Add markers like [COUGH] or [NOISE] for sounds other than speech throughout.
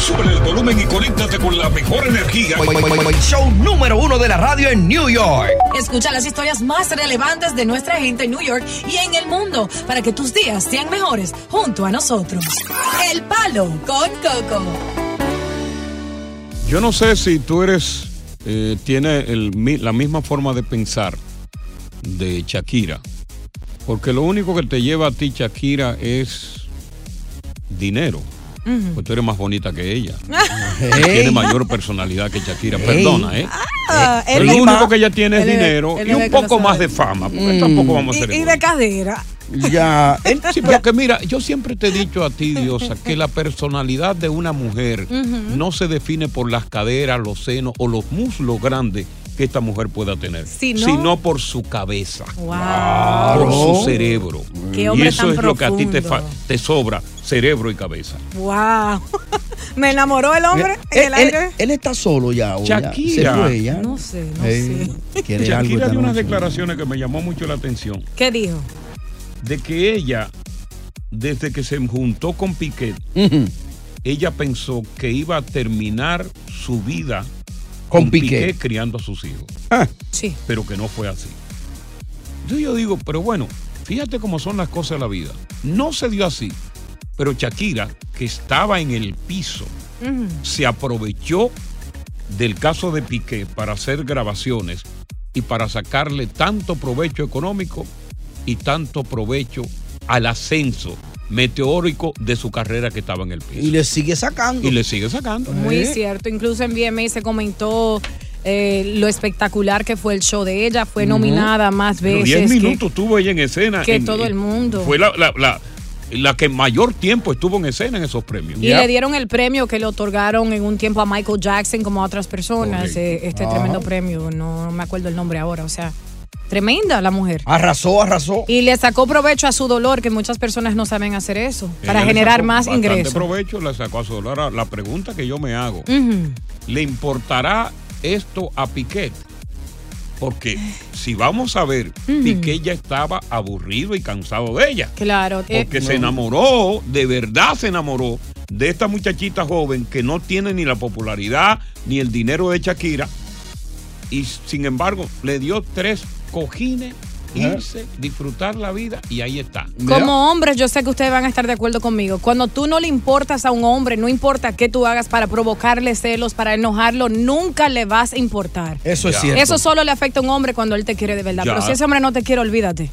Sube el volumen y conéctate con la mejor energía. Show número uno de la radio en New York. Escucha las historias más relevantes de nuestra gente en New York y en el mundo para que tus días sean mejores junto a nosotros. El Palo con Coco. Yo no sé si tú eres, eh, tiene el mi- la misma forma de pensar de Shakira. Porque lo único que te lleva a ti, Shakira, es dinero. Pues tú eres más bonita que ella. [LAUGHS] Tiene mayor personalidad que Shakira. Perdona, ¿eh? Ah, Pero él lo único que ella tiene es dinero y un poco más de fama. Porque Mm. tampoco vamos a Y- ser y egoístas. de cadera. Ya. [LAUGHS] Sí, pero que mira, yo siempre te he dicho a ti, Diosa, que la personalidad de una mujer no se define por las caderas, los senos o los muslos grandes que esta mujer pueda tener, sino por su cabeza, Wow. por su cerebro. Qué y eso tan es lo que a ti te, sobra, cerebro y cabeza. Wow. [LAUGHS] Me enamoró el hombre en Él, el él- aire. él está solo ya. o ya Shakira. Se fue ya. No sé, no algo Shakira dio unas declaraciones que me llamó mucho la atención, ¿Qué dijo? de que ella, desde que se juntó con Piquet, ella pensó que iba a terminar su vida Con Piqué. criando a sus hijos. Sí. Pero que no fue así. Entonces yo digo, pero bueno, fíjate cómo son las cosas de la vida. No se dio así, pero Shakira, que estaba en el piso, se aprovechó del caso de Piqué para hacer grabaciones y para sacarle tanto provecho económico y tanto provecho al ascenso meteórico de su carrera que estaba en el piso. Y le sigue sacando. Y le sigue sacando. Muy cierto. Incluso en VMA se comentó eh, lo espectacular que fue el show de ella. Fue nominada más veces. 10 que- minutos tuvo ella en escena. que en- todo el mundo. Fue la, la- la- la que mayor tiempo estuvo en escena en esos premios. Y le dieron el premio que le otorgaron en un tiempo a Michael Jackson como a otras personas. Correcto. eh, este Ajá. tremendo premio. No me acuerdo el nombre ahora. O sea, tremenda la mujer. Arrasó, arrasó. Y le sacó provecho a su dolor, que muchas personas no saben hacer eso, para Ella generar más ingresos. provecho le sacó a su dólar. Ahora, La pregunta que yo me hago. ¿le importará esto a Piquet? Porque si vamos a ver, Ujú. Piquet ya estaba aburrido y cansado de ella. Claro. eh, Porque se enamoró, de verdad se enamoró de esta muchachita joven que no tiene ni la popularidad ni el dinero de Shakira. Y sin embargo, le dio tres cojines irse, disfrutar la vida y ahí está. Como hombres, yo sé que ustedes van a estar de acuerdo conmigo. Cuando tú no le importas a un hombre, no importa qué tú hagas para provocarle celos, para enojarlo, nunca le vas a importar. Eso es Ya. cierto. Eso solo le afecta a un hombre cuando él te quiere de verdad. Ya. Pero si ese hombre no te quiere, olvídate.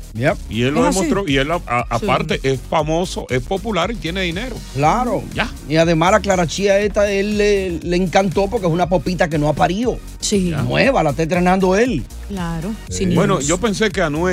Y él lo así. demostró. Y él, a- a- aparte, es famoso, es popular y tiene dinero. Claro. Ya. Y además la clarachía esta, él le, le encantó porque es una popita que no ha parido. Sí. Nueva, la está entrenando él. Claro. Bueno, yo pensé que Anuel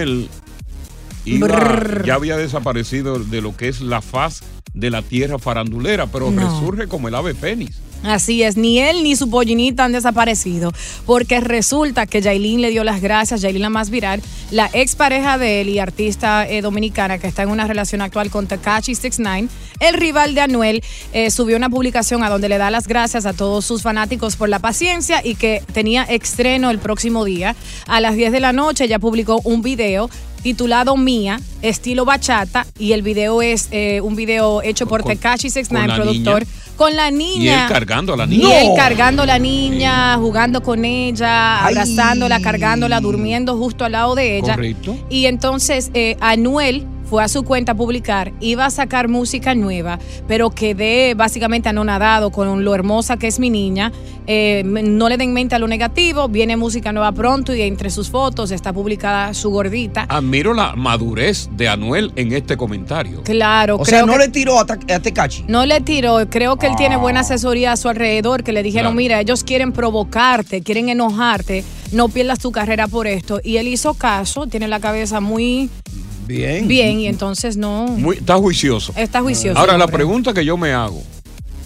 iba- Brrr. ya había desaparecido de lo que es la faz de la tierra farandulera, pero No. resurge como el ave fénix. Así es, ni él ni su pollinita han desaparecido, porque resulta que Yailin le dio las gracias, Yailin la más viral, la expareja de él y artista eh, dominicana que está en una relación actual con Takashi 69, el rival de Anuel, eh, subió una publicación a donde le da las gracias a todos sus fanáticos por la paciencia y que tenía estreno el próximo día. A las 10 de la noche ya publicó un video titulado Mía, estilo bachata, y el video es eh, un video hecho por Tekashi 69, la productor, niña. Con la Y niña. él cargando a la Y niña. él cargando a la niña, jugando con ella, Ay. abrazándola, cargándola, durmiendo justo al lado de ella. Correcto. Y entonces eh, Anuel fue a su cuenta a publicar, iba a sacar música nueva, pero quedé básicamente anonadado con lo hermosa que es mi niña. Eh, no le den mente a lo negativo, viene música nueva pronto y entre sus fotos está publicada su gordita. Admiro la madurez de Anuel en este comentario. Claro, O creo sea, no que- le tiró a, a Tecachi. No le tiró, creo que él tiene buena asesoría a su alrededor, que le dijeron, Claro. mira, ellos quieren provocarte, quieren enojarte, no pierdas tu carrera por esto. Y él hizo caso, tiene la cabeza muy bien, bien y entonces no, Muy- está juicioso. está juicioso. Ahora, la pregunta que yo me hago,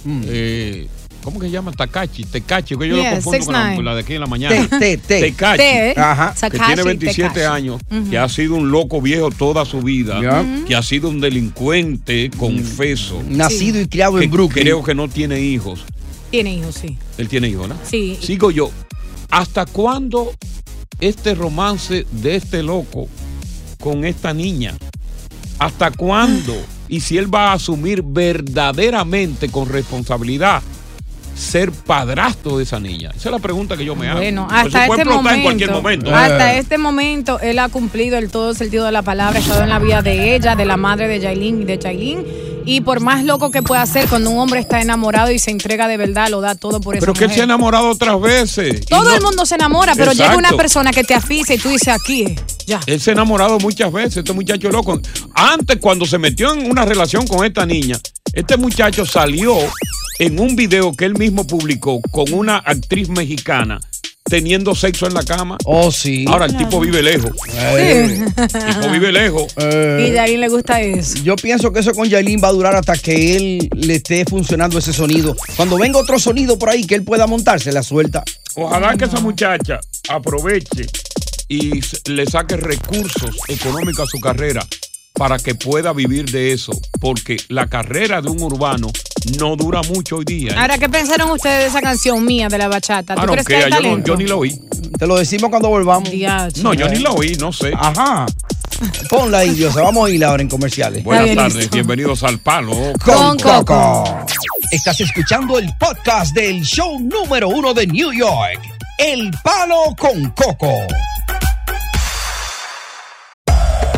eh, ¿cómo que se llama? Takachi, Tecachi, que yo lo confundo con la, 6ix9ine. con la de aquí en la mañana. Te, te, te. Tecachi, Te, Ajá. que tiene 27 Tekashi. años, que ha sido un loco viejo toda su vida, que ha sido un delincuente, confeso. Nacido y criado en Brooklyn. Creo que no tiene hijos. Tiene hijos, sí. Él tiene hijos, ¿no? Sí. Sigo yo. ¿Hasta cuándo este romance de este loco con esta niña? ¿Hasta cuándo? Y si él va a asumir verdaderamente con responsabilidad ser padrastro de esa niña. Esa es la pregunta que yo me hago. Bueno, hasta este momento, en cualquier momento. hasta Eh. este momento, él ha cumplido el todo sentido de la palabra, ha estado en la vida de ella, de la madre de Yailin y de Yailin. Y por más loco que pueda ser, cuando un hombre está enamorado y se entrega de verdad, lo da todo por eso. Pero que él se ha enamorado otras veces. Todo no- el mundo se enamora, pero llega una persona que te asfixia y tú dices aquí, ya. Él se ha enamorado muchas veces, este muchacho loco. Antes, cuando se metió en una relación con esta niña, este muchacho salió en un video que él mismo publicó con una actriz mexicana teniendo sexo en la cama. Oh, sí. Ahora el tipo vive lejos. Eh. El tipo vive lejos. [LAUGHS] Y de ahí le gusta eso. Yo pienso que eso con Yailin va a durar hasta que él le esté funcionando ese sonido. Cuando venga otro sonido por ahí que él pueda montarse, la suelta. Ojalá que esa muchacha aproveche y le saque recursos económicos a su carrera para que pueda vivir de eso, porque la carrera de un urbano no dura mucho hoy día. ¿eh? Ahora, ¿qué pensaron ustedes de esa canción mía de la bachata? ¿Tú Ah, no, crees que hay yo, no, talento? yo ni lo oí. Te lo decimos cuando volvamos. No, yo ni lo oí, no sé. Ajá. Ponla ahí, Dios. Vamos a ir ahora en comerciales. Buenas tardes, bienvenidos al Palo. Con Coco. Estás escuchando el podcast del show número uno de New York. El Palo con Coco.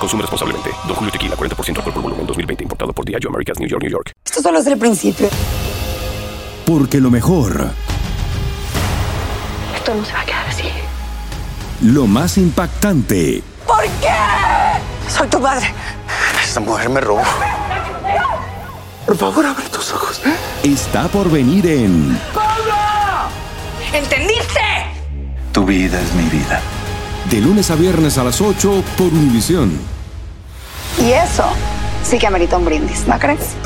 Consume responsablemente. Don Julio Tequila, 40% alcohol por volumen, 2020. Importado por Diageo Americas, New York, New York. Esto solo es el principio. Porque lo mejor, Esto no se va a quedar así. lo más impactante, ¿Por qué? Soy tu madre. Esta mujer me robó. Por favor, abre tus ojos. Está por venir en ¡Pablo! ¿Entendiste? Tu vida es mi vida. De lunes a viernes a las 8 por Univisión. Y eso sí que amerita un brindis, ¿no crees?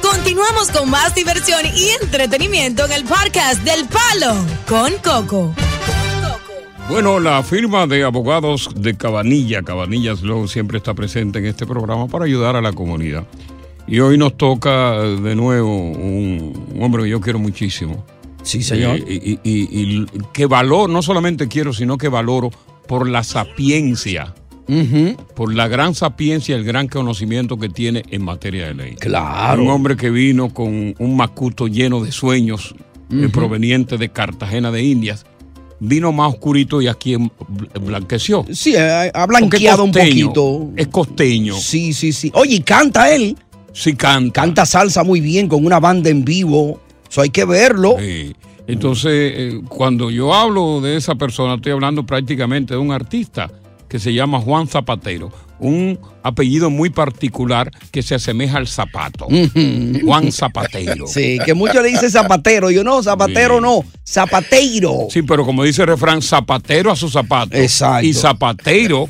Continuamos con más diversión y entretenimiento en el podcast del Palo con Coco. Bueno, la firma de abogados de Cabanilla, Cabanillas Law, siempre está presente en este programa para ayudar a la comunidad. Y hoy nos toca de nuevo un, un hombre que yo quiero muchísimo. Sí, señor. Eh, y, y- y- y que valoro, no solamente quiero, sino que valoro por la sapiencia, por la gran sapiencia y el gran conocimiento que tiene en materia de ley. Claro. Un hombre que vino con un macuto lleno de sueños eh, proveniente de Cartagena de Indias. Vino más oscurito y aquí em- blanqueció. Sí, eh, ha blanqueado un poquito. Es costeño. Sí, sí, sí. Oye, y canta él. Sí, canta. Canta salsa muy bien con una banda en vivo. Eso hay que verlo. Sí. Entonces, eh, cuando yo hablo de esa persona, estoy hablando prácticamente de un artista que se llama Juan Zapatero. Un apellido muy particular que se asemeja al zapato. Juan Zapatero. Sí, que muchos le dicen zapatero. Yo no, zapatero no, zapateiro. Sí, pero como dice el refrán, zapatero a su zapato. Exacto. Y zapatero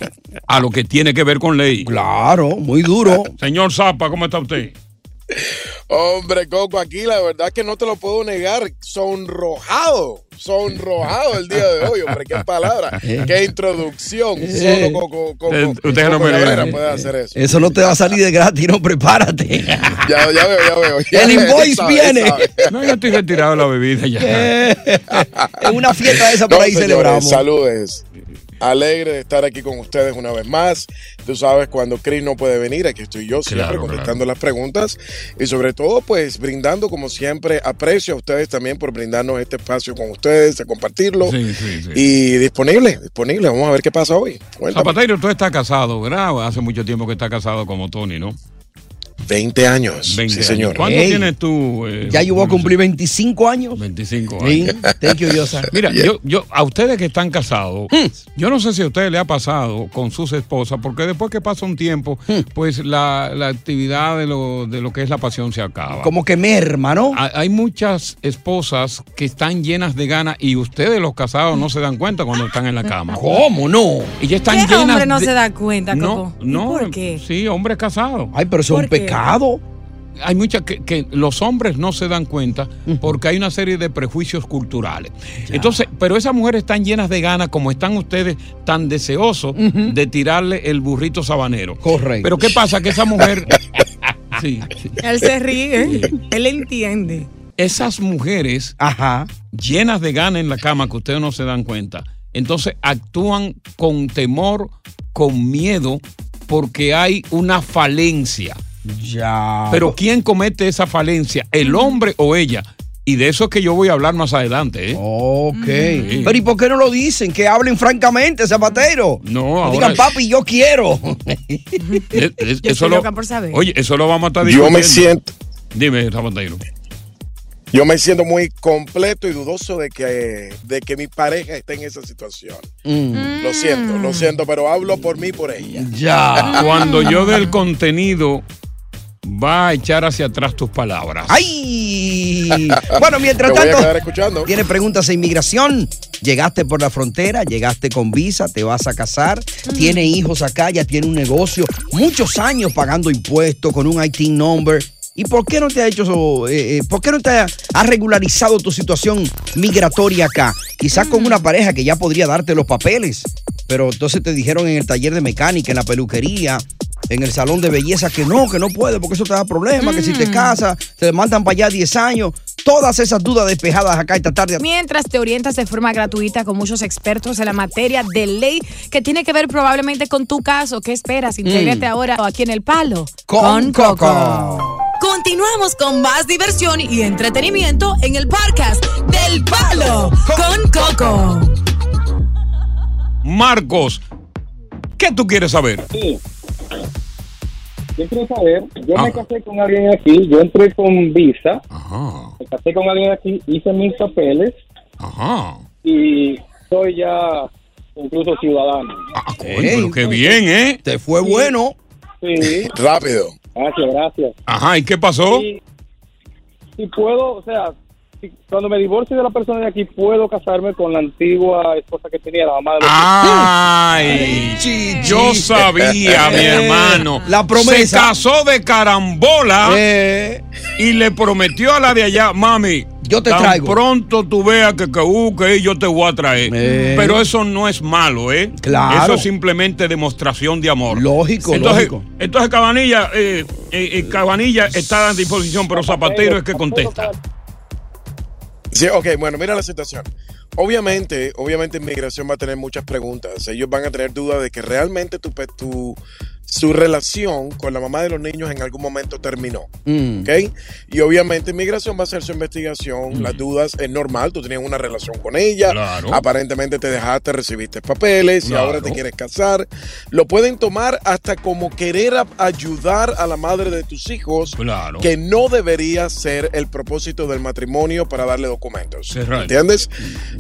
a lo que tiene que ver con ley. Claro, muy duro. Señor Zapa, ¿cómo está usted? Hombre, Coco, aquí la verdad que no te lo puedo negar. Sonrojado, sonrojado el día de hoy, hombre. Qué palabra, qué introducción. Solo Coco, Coco, Eh, usted no Coco me Cabrera puede hacer eso. Eso no te va a salir de gratis, no, prepárate. Ya, ya veo, ya veo. Ya El invoice sabe, viene. sabe. No, yo estoy retirado de la bebida ya. [LAUGHS] En una fiesta de esa por No, ahí señores, celebramos. Saludes. Alegre de estar aquí con ustedes una vez más. Tú sabes, cuando Chris no puede venir, aquí estoy yo siempre Claro, contestando las preguntas y sobre todo, pues brindando como siempre aprecio a ustedes también por brindarnos este espacio con ustedes, de compartirlo Sí, sí, sí. y disponible, disponible. Vamos a ver qué pasa hoy. Cuéntame. Zapatero, tú estás casado, ¿verdad? Hace mucho tiempo que estás casado como Tony, ¿no? 20 años. 20 sí, años. señor. ¿Cuánto tienes tú? eh, Ya yo voy a cumplir 25 años. 25 Sí, años. thank you, Yosa. [LAUGHS] Mira, yo, yo, a ustedes que están casados, yo no sé si a ustedes le ha pasado con sus esposas, porque después que pasa un tiempo, pues la, la actividad de lo, de lo que es la pasión se acaba. Como que merma, ¿no? Ha- Hay muchas esposas que están llenas de ganas y ustedes los casados no se dan cuenta cuando están en la cama. ¿Cómo no? Y están ¿Qué llenas hombre no de- se da cuenta, No, Coco? ¿Y no. ¿Por qué? Sí, hombres casados. Ay, pero eso es un ¿Por qué? Pecado. Hay muchas que, que los hombres no se dan cuenta porque hay una serie de prejuicios culturales. Entonces, pero esas mujeres están llenas de ganas, como están ustedes tan deseosos de tirarle el burrito sabanero. Correcto. Pero ¿qué pasa? Que esa mujer. [LAUGHS] sí, sí. Él se ríe, él entiende. Esas mujeres Ajá. llenas de ganas en la cama que ustedes no se dan cuenta, entonces actúan con temor, con miedo, porque hay una falencia. Ya. Pero ¿quién comete esa falencia? ¿El hombre o ella? Y de eso es que yo voy a hablar más adelante. ¿eh? Ok. Sí. Pero ¿y por qué no lo dicen? Que hablen francamente, zapatero. No, ahora. digan, papi, yo quiero. [LAUGHS] es- es- Yo eso lo- por saber. Oye, eso lo vamos a estar Yo me siento, Dime, Zapatero. yo me siento muy completo y dudoso de que, de que mi pareja esté en esa situación. Mm. Lo siento, lo siento, pero hablo por mí y por ella. Ya. Cuando yo dé el contenido, va a echar hacia atrás tus palabras. ¡Ay! Bueno, mientras tanto, escuchando. tiene preguntas de inmigración. Llegaste por la frontera, llegaste con visa, te vas a casar, tiene hijos acá, ya tiene un negocio, muchos años pagando impuestos con un IT number. ¿Y por qué no te ha hecho eso? eh, eh, ¿Por qué no te ha, ha regularizado tu situación migratoria acá? Quizás con una pareja que ya podría darte los papeles, pero entonces te dijeron en el taller de mecánica, en la peluquería, en el salón de belleza que no, que no puede porque eso te da problemas, que si te casas, te mandan para allá 10 años. Todas esas dudas despejadas acá esta tarde. Mientras te orientas de forma gratuita con muchos expertos en la materia de ley que tiene que ver probablemente con tu caso. ¿Qué esperas? Intégrate Mm. ahora aquí en El Palo Con Coco. Continuamos con más diversión y entretenimiento en el podcast del Palo con Coco. Marcos, ¿qué tú quieres saber? Sí. Yo quiero saber, yo Ah. me casé con alguien aquí, yo entré con visa, Ajá, me casé con alguien aquí, hice mis papeles ajá. y soy ya incluso ciudadano. Ah, coño, pero qué bien, ¿eh? Te fue bueno. Sí, [LAUGHS] Rápido. gracias, gracias. Ajá, ¿y qué pasó? Y si puedo, o sea, cuando me divorcie de la persona de aquí, puedo casarme con la antigua esposa que tenía, la mamá de los Ay, yo sabía, mi hermano. La promesa. Se casó de carambola Eh, y le prometió a la de allá, mami, Yo te Tan traigo. pronto tú veas que que, uh, que yo te voy a traer. Eh. Pero eso no es malo, ¿eh? Claro. Eso es simplemente demostración de amor. Lógico, entonces, lógico. Entonces Cabanilla, eh, eh, eh, Cabanilla está a disposición, pero Zapatero es que contesta. Sí, ok, bueno, mira la situación. Obviamente, obviamente inmigración va a tener muchas preguntas. Ellos van a tener dudas de que realmente tu, tu, su relación con la mamá de los niños en algún momento terminó. Mm. ¿Ok? Y obviamente inmigración va a hacer su investigación. Las dudas es normal. Tú tenías una relación con ella. Claro. Aparentemente te dejaste, recibiste papeles y ahora te quieres casar. Lo pueden tomar hasta como querer a- ayudar a la madre de tus hijos. Claro. Que no debería ser el propósito del matrimonio para darle documentos. ¿Entiendes?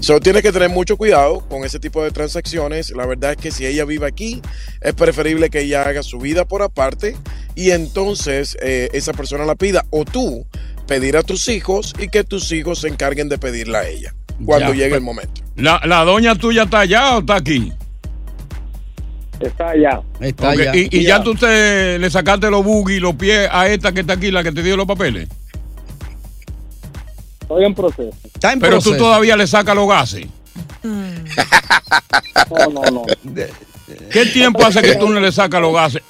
So, tienes que tener mucho cuidado con ese tipo de transacciones. La verdad es que si ella vive aquí, es preferible que ella haga su vida por aparte y entonces eh, esa persona la pida o tú pedir a tus hijos y que tus hijos se encarguen de pedirla a ella cuando Ya, llegue el momento. ¿La, ¿La doña tuya está allá o está aquí? Está allá. Está allá. Y, y ya tú te, le sacaste los buggy, los pies a esta que está aquí, la que te dio los papeles. Estoy en proceso. Está en Pero tú todavía le sacas los gases. No, no, no. ¿Qué tiempo hace que tú no le sacas los gases?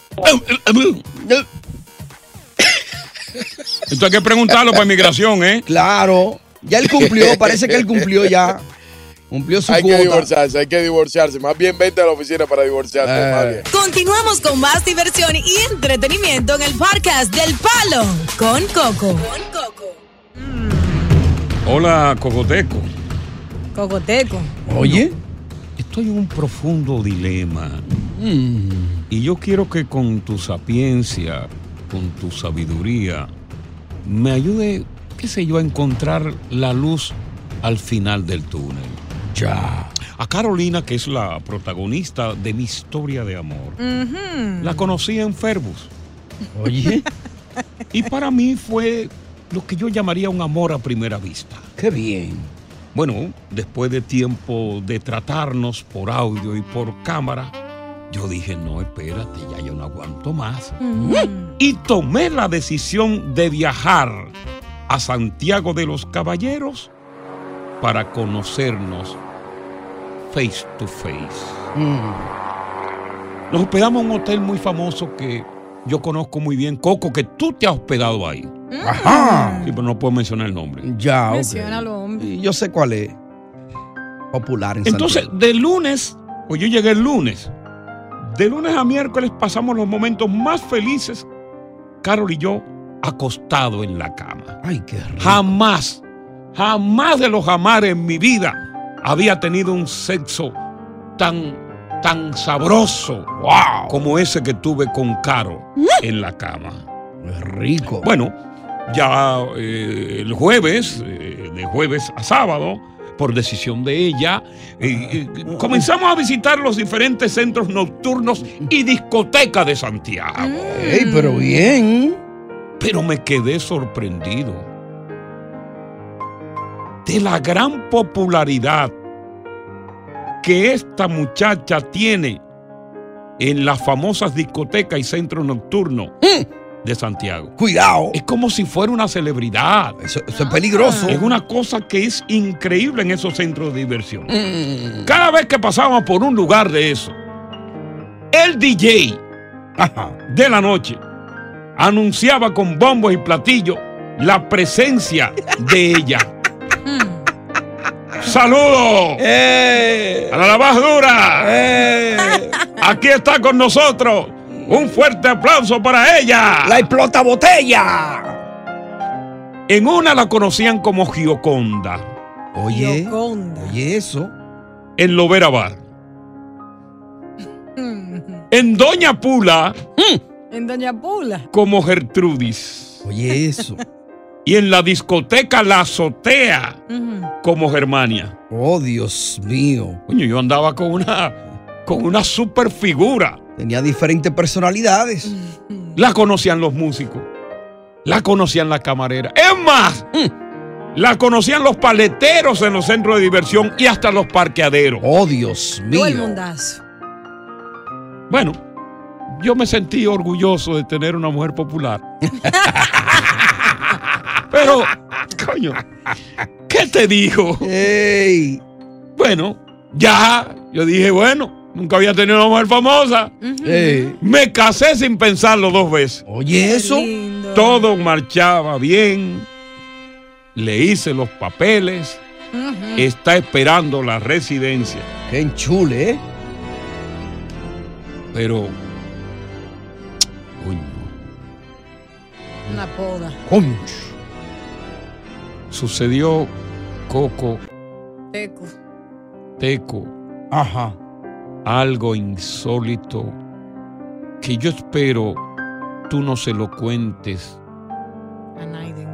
Esto hay que preguntarlo para inmigración, ¿eh? Claro. Ya él cumplió, parece que él cumplió ya. Cumplió su Hay que divorciarse, hay que divorciarse. Más bien vente a la oficina para divorciarte. Eh. más bien. Continuamos con más diversión y entretenimiento en el podcast del Palo con Coco. Hola, Cocoteco. Cocoteco. Oye. Estoy en un profundo dilema. Y yo quiero que con tu sapiencia, con tu sabiduría, me ayude, qué sé yo, a encontrar la luz al final del túnel. Ya. A Carolina, que es la protagonista de mi historia de amor, la conocí en Ferbus. Oye. Y para mí fue lo que yo llamaría un amor a primera vista. Qué bien. Bueno, después de tiempo de tratarnos por audio y por cámara, yo dije, no, espérate, ya yo no aguanto más. Y tomé la decisión de viajar a Santiago de los Caballeros para conocernos face to face. Nos hospedamos en un hotel muy famoso que yo conozco muy bien, Coco, que tú te has hospedado ahí. Ajá. Sí, pero no puedo mencionar el nombre. Ya, ok. Menciónalo. Y Yo sé cuál es. Popular en Entonces, Santiago. de lunes, pues yo llegué el lunes. De lunes a miércoles pasamos los momentos más felices, Carol y yo, acostados en la cama. Ay, qué rico. Jamás, jamás de los jamás en mi vida había tenido un sexo tan, tan sabroso como ese que tuve con Caro en la cama. Rico. Bueno, ya eh, el jueves, eh, de jueves a sábado, por decisión de ella, eh, eh, comenzamos a visitar los diferentes centros nocturnos y discotecas de Santiago. Ey, pero bien. Pero me quedé sorprendido de la gran popularidad que esta muchacha tiene en las famosas discotecas y centros nocturnos de Santiago. Cuidado. Es como si fuera una celebridad. Eso, eso es peligroso. Es una cosa que es increíble en esos centros de diversión. Mm. Cada vez que pasábamos por un lugar de eso, el DJ de la noche anunciaba con bombos y platillos la presencia de ella. [LAUGHS] ¡Saludos! ¡A la lavadura! Aquí está con nosotros. Un fuerte aplauso para ella. La explota botella. En una la conocían como Gioconda. Oye. Gioconda. Oye, eso. En Lovera Bar. [LAUGHS] En Doña Pula En Doña Pula. como Gertrudis. Oye, eso. [LAUGHS] Y en la discoteca La Azotea como Germania. Oh, Dios mío. Coño, yo andaba con una, con una super figura. Tenía diferentes personalidades. [LAUGHS] La conocían los músicos. La conocían las camareras. Es más, la conocían los paleteros en los centros de diversión y hasta los parqueaderos. Oh, Dios Todo el mío. mundazo. Bueno, yo me sentí orgulloso de tener una mujer popular. [LAUGHS] Pero Coño, ¿qué te digo? Bueno, ya, yo dije, bueno, nunca había tenido una mujer famosa. Me casé sin pensarlo dos veces. Oye, eso. Todo marchaba bien. Le hice los papeles. Está esperando la residencia. Qué enchule, ¿eh? Pero, Una poda. sucedió Coco, Teco. Teco, Ajá. Algo insólito que yo espero tú no se lo cuentes A Naiden.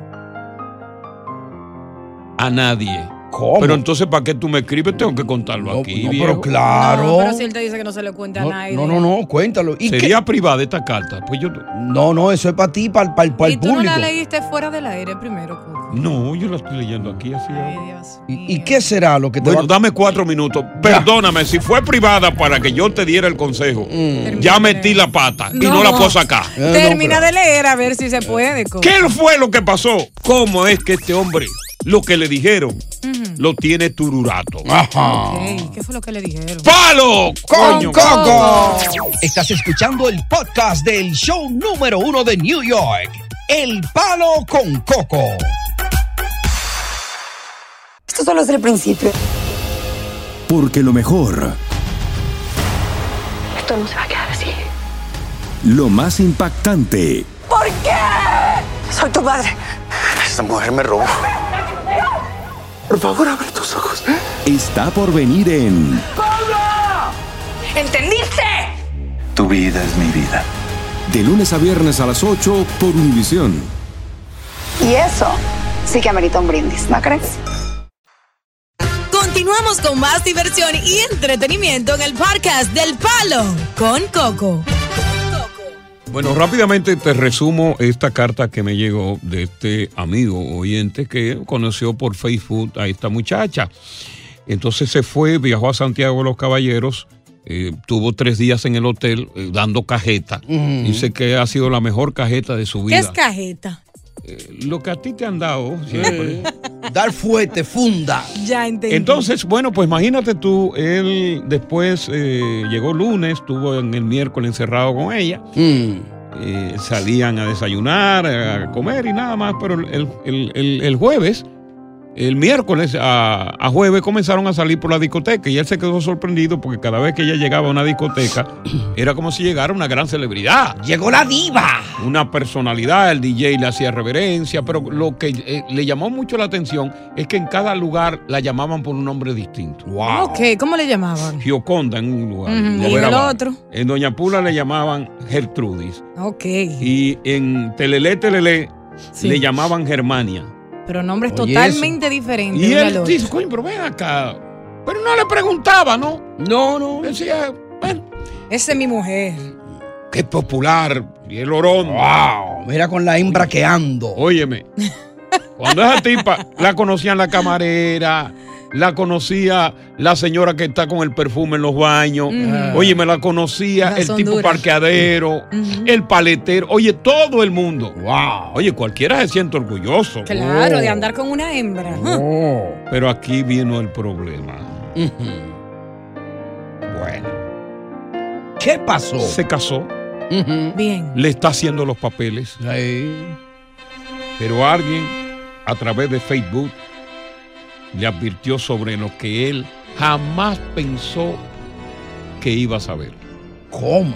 a nadie. ¿Cómo? Pero entonces, ¿para qué tú me escribes? Tengo que contarlo aquí. no, viejo. pero claro. No, pero si él te dice que no se le cuente a No, nadie. no, no, no, cuéntalo. ¿Y qué? Sería privada esta carta. Pues yo. No, no, eso es para ti, para, para, para ¿Y el tú no público. la leíste fuera del aire primero, Coco? No, yo la estoy leyendo aquí así. ¿Y, y qué será lo que te Bueno, va dame cuatro minutos. Perdóname, si fue privada para que yo te diera el consejo, ya metí la pata y no la puedo sacar. Termina de leer a ver si se puede, Coco. ¿Qué fue lo que pasó? ¿Cómo es que este hombre, lo que le dijeron, lo tiene tururato? Ok, ¿Qué fue lo que le dijeron? ¡Palo! con Coño. Coco. Estás escuchando el podcast del show número uno de New York, El Palo con Coco. Esto solo es el principio. Porque lo mejor, Esto no se va a quedar así. lo más impactante, ¿Por qué? Soy tu madre. Esta mujer me robó. Por favor, abre tus ojos. está por venir en ¿Entendiste? Tu vida es mi vida. De lunes a viernes a las 8 por Univisión. Y eso sí que amerita un brindis, ¿no crees? Continuamos con más diversión y entretenimiento en el podcast del Palo con Coco. Bueno, rápidamente te resumo esta carta que me llegó de este amigo oyente que conoció por Facebook a esta muchacha. Entonces se fue, viajó a Santiago de los Caballeros, eh, tuvo tres días en el hotel eh, dando cajeta. Dice que ha sido la mejor cajeta de su ¿Qué vida. es cajeta? Lo que a ti te han dado siempre. [LAUGHS] Dar fuerte, funda. Ya entendí. Entonces, bueno, pues imagínate tú, él después eh, llegó lunes, estuvo en el miércoles encerrado con ella. Eh, salían a desayunar, a comer y nada más, pero el, el- el- el jueves, el miércoles a, a jueves comenzaron a salir por la discoteca y él se quedó sorprendido porque cada vez que ella llegaba a una discoteca [CLEARS THROAT] era como si llegara una gran celebridad. Llegó la diva. Una personalidad, el DJ le hacía reverencia, pero lo que eh, le llamó mucho la atención es que en cada lugar la llamaban por un nombre distinto. Ok, ¿cómo le llamaban? Gioconda en un lugar. ¿y en el otro? En Doña Pula le llamaban Gertrudis. Ok. Y en Telelé Telelé Sí. le llamaban Germania. Pero nombres Oye, totalmente diferentes. Y él dice, coño, pero ven acá. Pero no le preguntaba, ¿no? No, no. Decía, bueno, Esa es mi mujer. qué popular. Y el orón. Wow. Mira con la hembra que ando. Óyeme. [LAUGHS] Cuando esa tipa la conocían la camarera, la conocía la señora que está con el perfume en los baños. Ujú. Oye, me la conocía Las el tipo parqueadero, el paletero. Oye, todo el mundo. Wow. Oye, cualquiera se siente orgulloso. Claro, de andar con una hembra. Pero aquí vino el problema. Bueno. ¿Qué pasó? Se casó. Bien. Le está haciendo los papeles. Pero alguien a través de Facebook le advirtió sobre lo que él jamás pensó que iba a saber. ¿Cómo?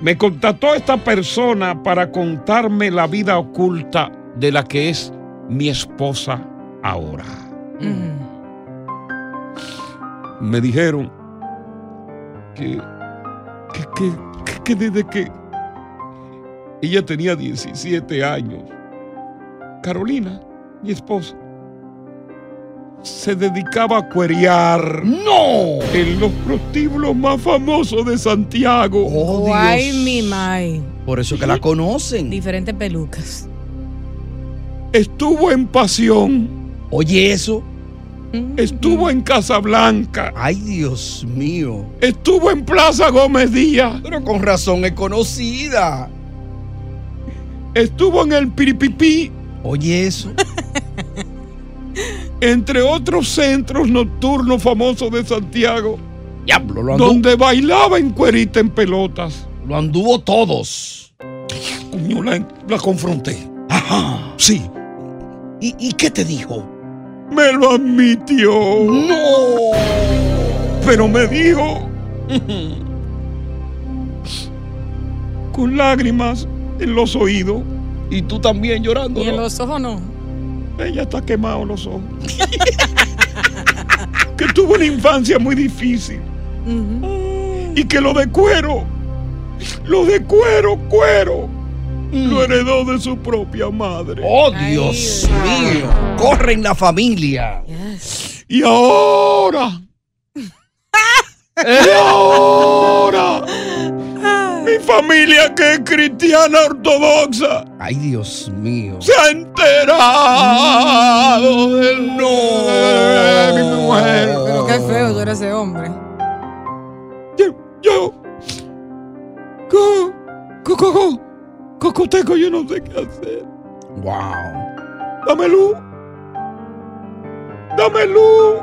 Me contactó esta persona para contarme la vida oculta de la que es mi esposa ahora. Me dijeron que, que, que- que- que desde que ella tenía 17 años, Carolina, mi esposa, se dedicaba a cuerear. ¡No! En los prostíbulos más famosos de Santiago. Oh, Guay, Dios. mi mai. Por eso que la conocen. Diferentes pelucas. Estuvo en Pasión. Oye, eso. Estuvo en Casablanca. Ay, Dios mío. Estuvo en Plaza Gómez Díaz. Pero con razón es conocida. estuvo en el piripipí. Oye, eso. [LAUGHS] Entre otros centros nocturnos famosos de Santiago. Diablo, lo anduvo, Donde bailaba en cuerita en pelotas. lo anduvo todos. Coño, la, la confronté. Ajá. Sí. ¿Y, y qué te dijo? Me lo admitió. No. Pero me dijo. [LAUGHS] con lágrimas en los oídos. Y tú también llorando. Y en los ojos no. Ella está quemado los ojos. [LAUGHS] que tuvo una infancia muy difícil. Y que lo de cuero, lo de cuero, cuero, lo heredó de su propia madre. Oh, Dios mío. Corre en la familia. Y ahora, [LAUGHS] y ahora, familia que es cristiana ortodoxa Ay, Dios mío. se ha enterado del no de mi mujer. Pero qué feo tú eres ese hombre. Yo, yo, co, co, co, co, cocoteco, yo no sé qué hacer. Wow. Dame luz. Dame luz.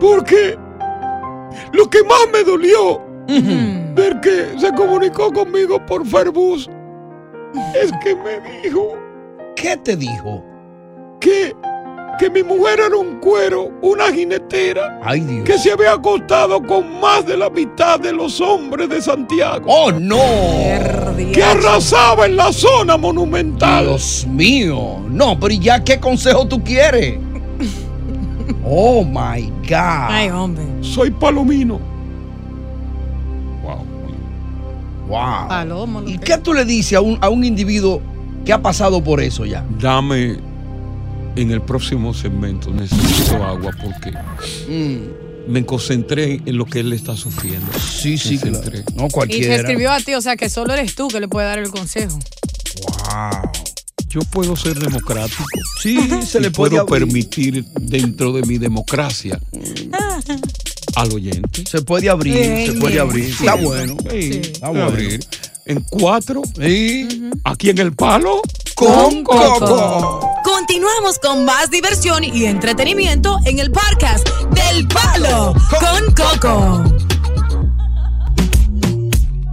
Porque lo que más me dolió ver que se comunicó conmigo por Fairbus es que me dijo ¿Qué te dijo? que, que mi mujer era un cuero, una jinetera, Ay, Dios. que se había acostado con más de la mitad de los hombres de Santiago. Oh, no. que arrasaba en la zona monumental. Dios mío. No, pero ¿y ya qué consejo tú quieres? [LAUGHS] Oh, my God. Ay, hombre. Soy palomino. Wow. Palomo. ¿Y que- qué tú le dices a un, a un individuo que ha pasado por eso ya? Dame en el próximo segmento, necesito agua porque Mm. me concentré en lo que él está sufriendo. Sí, sí, claro. No Y cualquiera. te escribió a ti, o sea que solo eres tú que le puede dar el consejo. Wow. Yo puedo ser democrático. Sí, se y le puede puedo permitir dentro de mi democracia al oyente. Se puede abrir, se puede abrir. Sí. Está bueno. Sí, Está puede bueno. abrir. En cuatro, Sí. aquí en el palo, Con Coco. Continuamos con más diversión y entretenimiento en el podcast del Palo con Coco.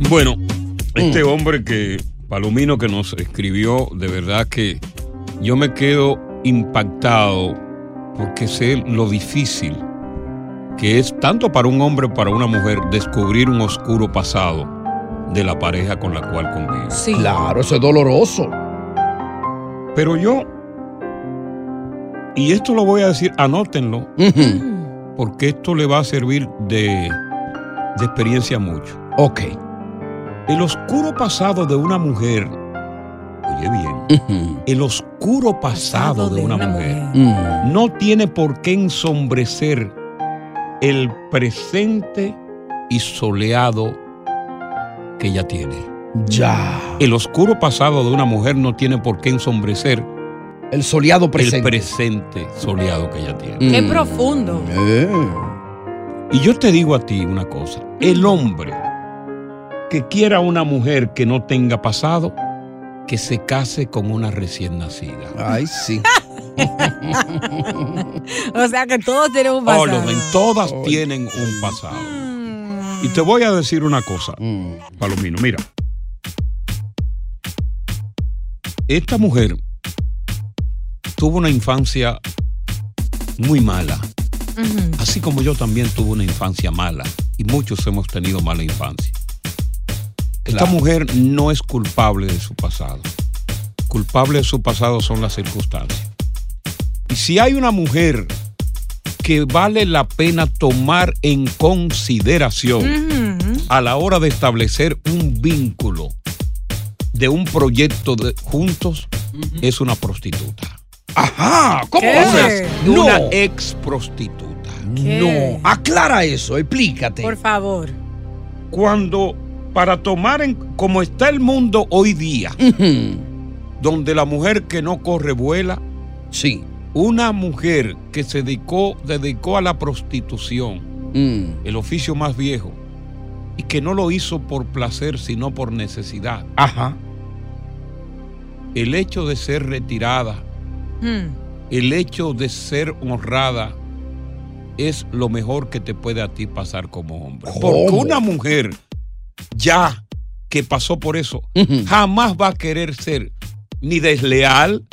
Bueno, Mm. este hombre que, Palomino, que nos escribió, de verdad que yo me quedo impactado porque sé lo difícil que es tanto para un hombre como para una mujer descubrir un oscuro pasado de la pareja con la cual convive. Sí. Claro, eso es doloroso. Pero yo, y esto lo voy a decir, anótenlo, porque esto le va a servir de, de experiencia mucho. Ok. El oscuro pasado de una mujer, oye bien, el oscuro pasado de una mujer no tiene por qué ensombrecer el presente y soleado que ella tiene. Ya. El oscuro pasado de una mujer no tiene por qué ensombrecer El soleado presente. el presente soleado que ella tiene. Qué Mm. profundo. Eh. Y yo te digo a ti una cosa, el hombre que quiera una mujer que no tenga pasado, que se case con una recién nacida. Ay, sí. [LAUGHS] [LAUGHS] O sea que todos tienen un pasado. todas tienen un pasado. Y te voy a decir una cosa, Mm. Palomino, mira. Esta mujer tuvo una infancia muy mala, así como yo también tuve una infancia mala, y muchos hemos tenido mala infancia. Esta mujer no es culpable de su pasado. Culpable de su pasado son las circunstancias. Y si hay una mujer que vale la pena tomar en consideración a la hora de establecer un vínculo de un proyecto de juntos, es una prostituta. Ajá. ¿Cómo ser? No. Una ex prostituta. ¿Qué? No. Aclara eso, explícate. Por favor. Cuando para tomar en como está el mundo hoy día, donde la mujer que no corre vuela, Sí. Una mujer que se dedicó, dedicó a la prostitución, Mm. el oficio más viejo, y que no lo hizo por placer, sino por necesidad. Ajá. el hecho de ser retirada, Hmm. el hecho de ser honrada, es lo mejor que te puede a ti pasar como hombre. Porque una mujer ya que pasó por eso, jamás va a querer ser ni desleal,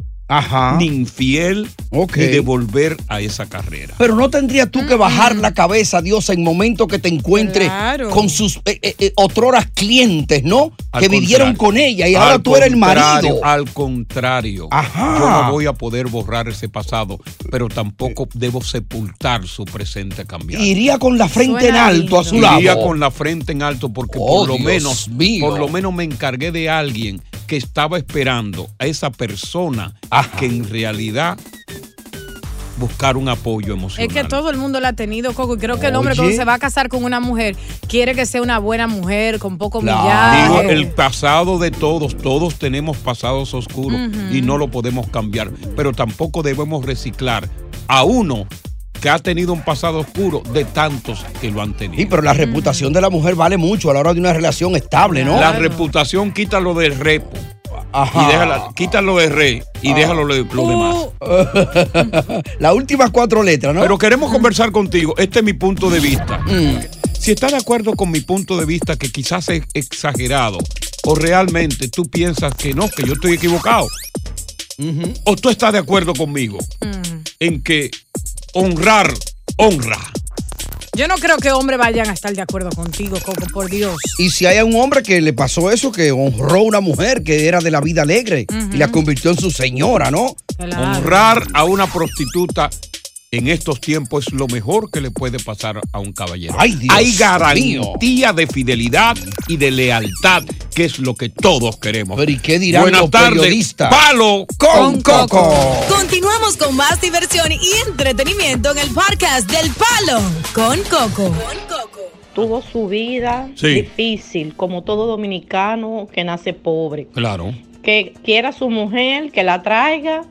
ni infiel, Ok. ni devolver a esa carrera. Pero no tendrías tú que bajar la cabeza, Dios, en momentos que te encuentres Claro. con sus eh, eh, eh, otroras clientes, ¿no? Al que vivieron con ella y ahora tú eres el marido. Al contrario, Ajá. yo no voy a poder borrar ese pasado, pero tampoco debo sepultar su presente cambiado. Iría con la frente en alto a su lado. Iría con la frente en alto porque Oh, por lo Dios menos, mío. por lo menos me encargué de alguien que estaba esperando a esa persona que en realidad buscar un apoyo emocional. Es que todo el mundo la ha tenido, Coco, y creo que el hombre cuando se va a casar con una mujer quiere que sea una buena mujer, con poco Digo, millaje. el pasado de todos, todos tenemos pasados oscuros y no lo podemos cambiar, pero tampoco debemos reciclar a uno que ha tenido un pasado oscuro de tantos que lo han tenido. Sí, pero la reputación de la mujer vale mucho a la hora de una relación estable, ¿no? La reputación quítalo del repo. Ajá. Y déjala, quítalo de re y déjalo de lo demás. [LAUGHS] Las últimas cuatro letras, ¿no? Pero queremos conversar contigo. Este es mi punto de vista. Mm. Si estás de acuerdo con mi punto de vista, que quizás es exagerado, o realmente tú piensas que no, que yo estoy equivocado, o tú estás de acuerdo conmigo en que honrar honra. Yo no creo que hombres vayan a estar de acuerdo contigo, Coco, por Dios. Y si hay un hombre que le pasó eso, que honró a una mujer que era de la vida alegre y la convirtió en su señora, ¿no? Honrar a una prostituta en estos tiempos es lo mejor que le puede pasar a un caballero. Ay, Dios Hay mío. garantía de fidelidad y de lealtad, que es lo que todos queremos. Pero ¿y qué dirán Buenas los tardes, periodistas? Palo con Coco. Continuamos con más diversión y entretenimiento en el podcast del Palo con Coco. Tuvo su vida Sí. difícil, como todo dominicano que nace pobre. Claro. Que quiera a su mujer, que la traiga.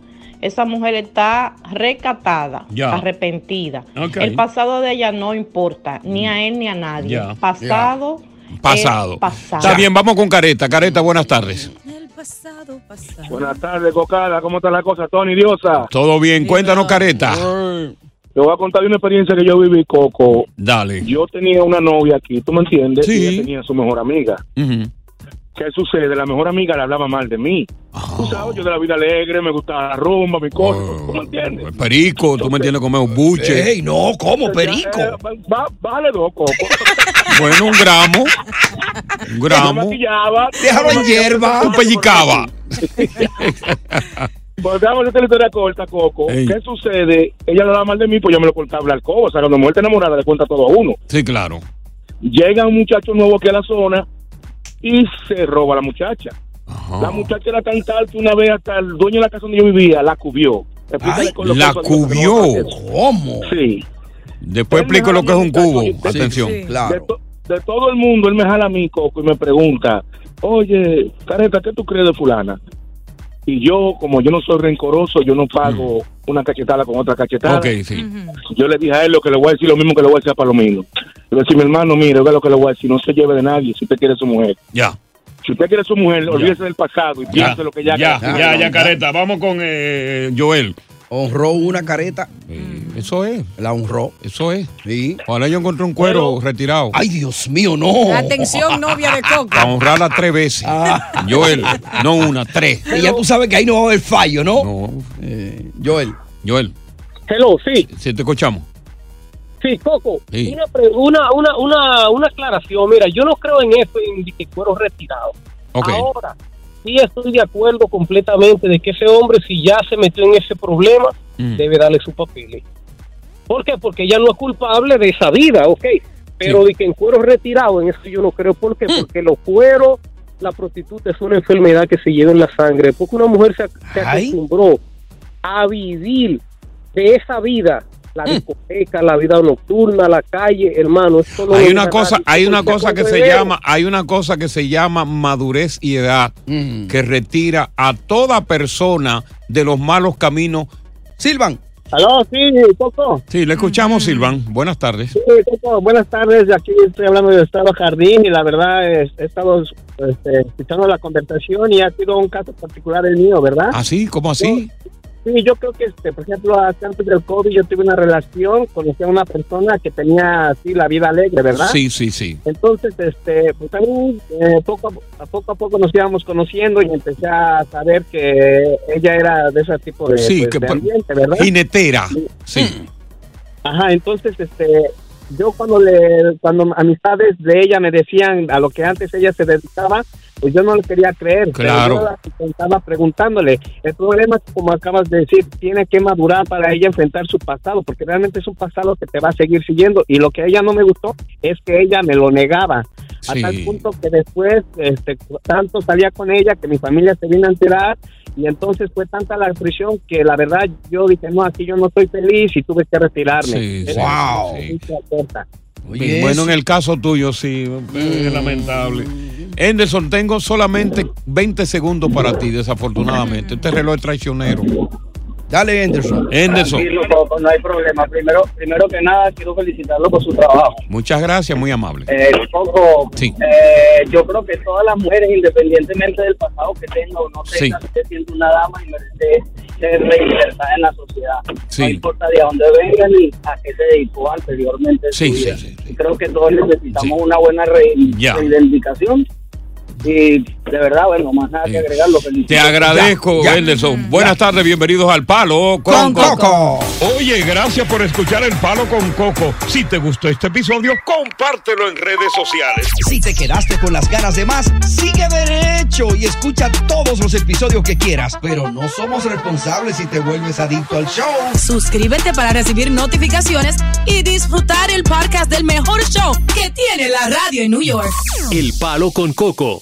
Esa mujer está recatada, Ya. arrepentida. El pasado de ella no importa, ni a él ni a nadie. Pasado. Pasado. es pasado. Está bien, vamos con Careta. Careta, buenas tardes. Buenas tardes, Cocada. ¿Cómo está la cosa, Tony Diosa? Todo bien, cuéntanos, Careta. Te voy a contar de una experiencia que yo viví, Coco. Dale. Yo tenía una novia aquí, ¿tú me entiendes? Sí. Y ella tenía su mejor amiga. ¿Qué sucede? La mejor amiga le hablaba mal de mí. Tú sabes, yo de la vida alegre, me gustaba la rumba, mi cosa. ¿Tú me entiendes? Perico, tú me entiendes comer un buche. Ey, no, ¿cómo, perico? Eh, bájale dos, Coco. [LAUGHS] Bueno, un gramo. Un Me gramo. maquillaba. Déjalo en hierba. Tú pellicaba. Pues déjame hacerte la historia corta, Coco. Ey. ¿Qué sucede? Ella le hablaba mal de mí, pues yo me lo contaba la alcoba. O sea, cuando muerte enamorada le cuenta todo a uno. Sí, claro. Llega un muchacho nuevo aquí a la zona y se roba a la muchacha. La muchacha era tan tal que una vez hasta el dueño de la casa donde yo vivía la cubió. Que la cubió. ¿Cómo? Sí. Después Él explico lo que es un cubo. Atención. De, to- de todo el mundo, él me jala a mí, Coco, y me pregunta, oye, Careta, ¿qué tú crees de fulana? Y yo, como yo no soy rencoroso, yo no pago una cachetada con otra cachetada. Sí. Yo le dije a él lo que le voy a decir, lo mismo que le voy a decir a Palomino. Le voy a decir, mi hermano, mire, oiga lo que le voy a decir, no se lleve de nadie si usted quiere su mujer. Ya. Si usted quiere su mujer, olvídese del pasado y piense lo que ya... Ya, ya, ya, Careta. Vamos con eh, Joel. Honró una careta. Eso es. La honró. Eso es. Sí. Ojalá yo encontré un cuero retirado. Ay, Dios mío, no. Atención, novia de Coco. Para honrarla tres veces. Ah. Joel, no una, tres. Y ya tú sabes que ahí no va a haber fallo, ¿no? Eh, Joel. Joel. Hello, sí. Si te escuchamos. Sí, Coco, Sí. Una, una, una, una, una aclaración. Mira, yo no creo en eso, en que cuero retirado. Ok. Ahora, sí estoy de acuerdo completamente de que ese hombre, si ya se metió en ese problema, Mm. debe darle su papel. ¿Por qué? Porque ella no es culpable de esa vida, ok. Pero de que en cuero retirado, en eso yo no creo. ¿Por qué? Mm. Porque los cueros, la prostituta es una enfermedad que se lleva en la sangre. Porque una mujer se, se acostumbró a vivir de esa vida. La Mm. discoteca, la vida nocturna, la calle, hermano. Eso no Hay lo una cosa, nadie. hay una cosa que se llama, hay una cosa que se llama madurez y edad que retira a toda persona de los malos caminos. Silvan. Aló, sí, Coco. Sí, le escuchamos, Silvan. Buenas tardes. Sí, Coco, buenas tardes. Aquí estoy hablando del Estado Jardín y la verdad es- he estado este, escuchando la conversación y ha sido un caso particular el mío, ¿verdad? ¿Ah, sí? ¿Cómo así? Sí, yo creo que, este, por ejemplo, hasta antes del COVID yo tuve una relación, conocí a una persona que tenía así la vida alegre, ¿verdad? Sí, sí, sí. Entonces, este, pues a mí, eh, poco, a, poco a poco nos íbamos conociendo y empecé a saber que ella era de ese tipo de, Sí, pues, que de ambiente, ¿verdad? Jinetera. Sí. Ajá, entonces, este, yo cuando le, cuando amistades de ella me decían a lo que antes ella se dedicaba, pues yo no le quería creer. pero Claro. yo la estaba preguntándole. El problema es, como acabas de decir, tiene que madurar para ella enfrentar su pasado, porque realmente es un pasado que te va a seguir siguiendo. Y lo que a ella no me gustó es que ella me lo negaba. A tal punto que después, este, tanto salía con ella que mi familia se vino a enterar y entonces fue tanta la presión que la verdad yo dije, no, aquí yo no estoy feliz y tuve que retirarme. Sí. Bien, bueno, en el caso tuyo, sí. Es lamentable. Anderson, tengo solamente 20 segundos para ti, desafortunadamente. Este reloj es traicionero. Dale, Anderson. Anderson. No hay problema. Primero, primero que nada, quiero felicitarlo por su trabajo. Muchas gracias, muy amable. Eh, Coco, Sí. eh, yo creo que todas las mujeres, independientemente del pasado que tenga o no Sí. tenga, usted siendo una dama y merece ser reinsertada en la sociedad. Sí. No importa de dónde venga ni a qué se dedicó anteriormente. Sí, sí, sí, Creo que todos necesitamos una buena re- Ya. Y de verdad, bueno, más nada que agregar, lo felicito. Te agradezco, Anderson. Buenas tardes, bienvenidos al Palo con, Coco. Oye, gracias por escuchar el Palo con Coco. Si te gustó este episodio, compártelo en redes sociales. Si te quedaste con las ganas de más, sigue derecho y escucha todos los episodios que quieras. Pero no somos responsables si te vuelves adicto al show. Suscríbete para recibir notificaciones y disfrutar el podcast del mejor show que tiene la radio en New York. El Palo con Coco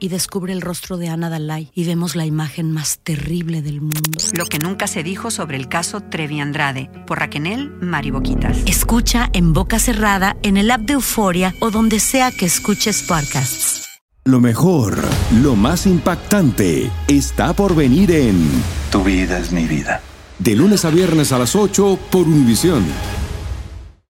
Y descubre el rostro de Ana Dalai y vemos la imagen más terrible del mundo. Lo que nunca se dijo sobre el caso Trevi Andrade por Raquel Mariboquitas. Escucha en boca cerrada, en el app de Euforia o donde sea que escuches podcasts. Lo mejor, lo más impactante, está por venir en Tu vida es mi vida. De lunes a viernes a las 8 por Univisión.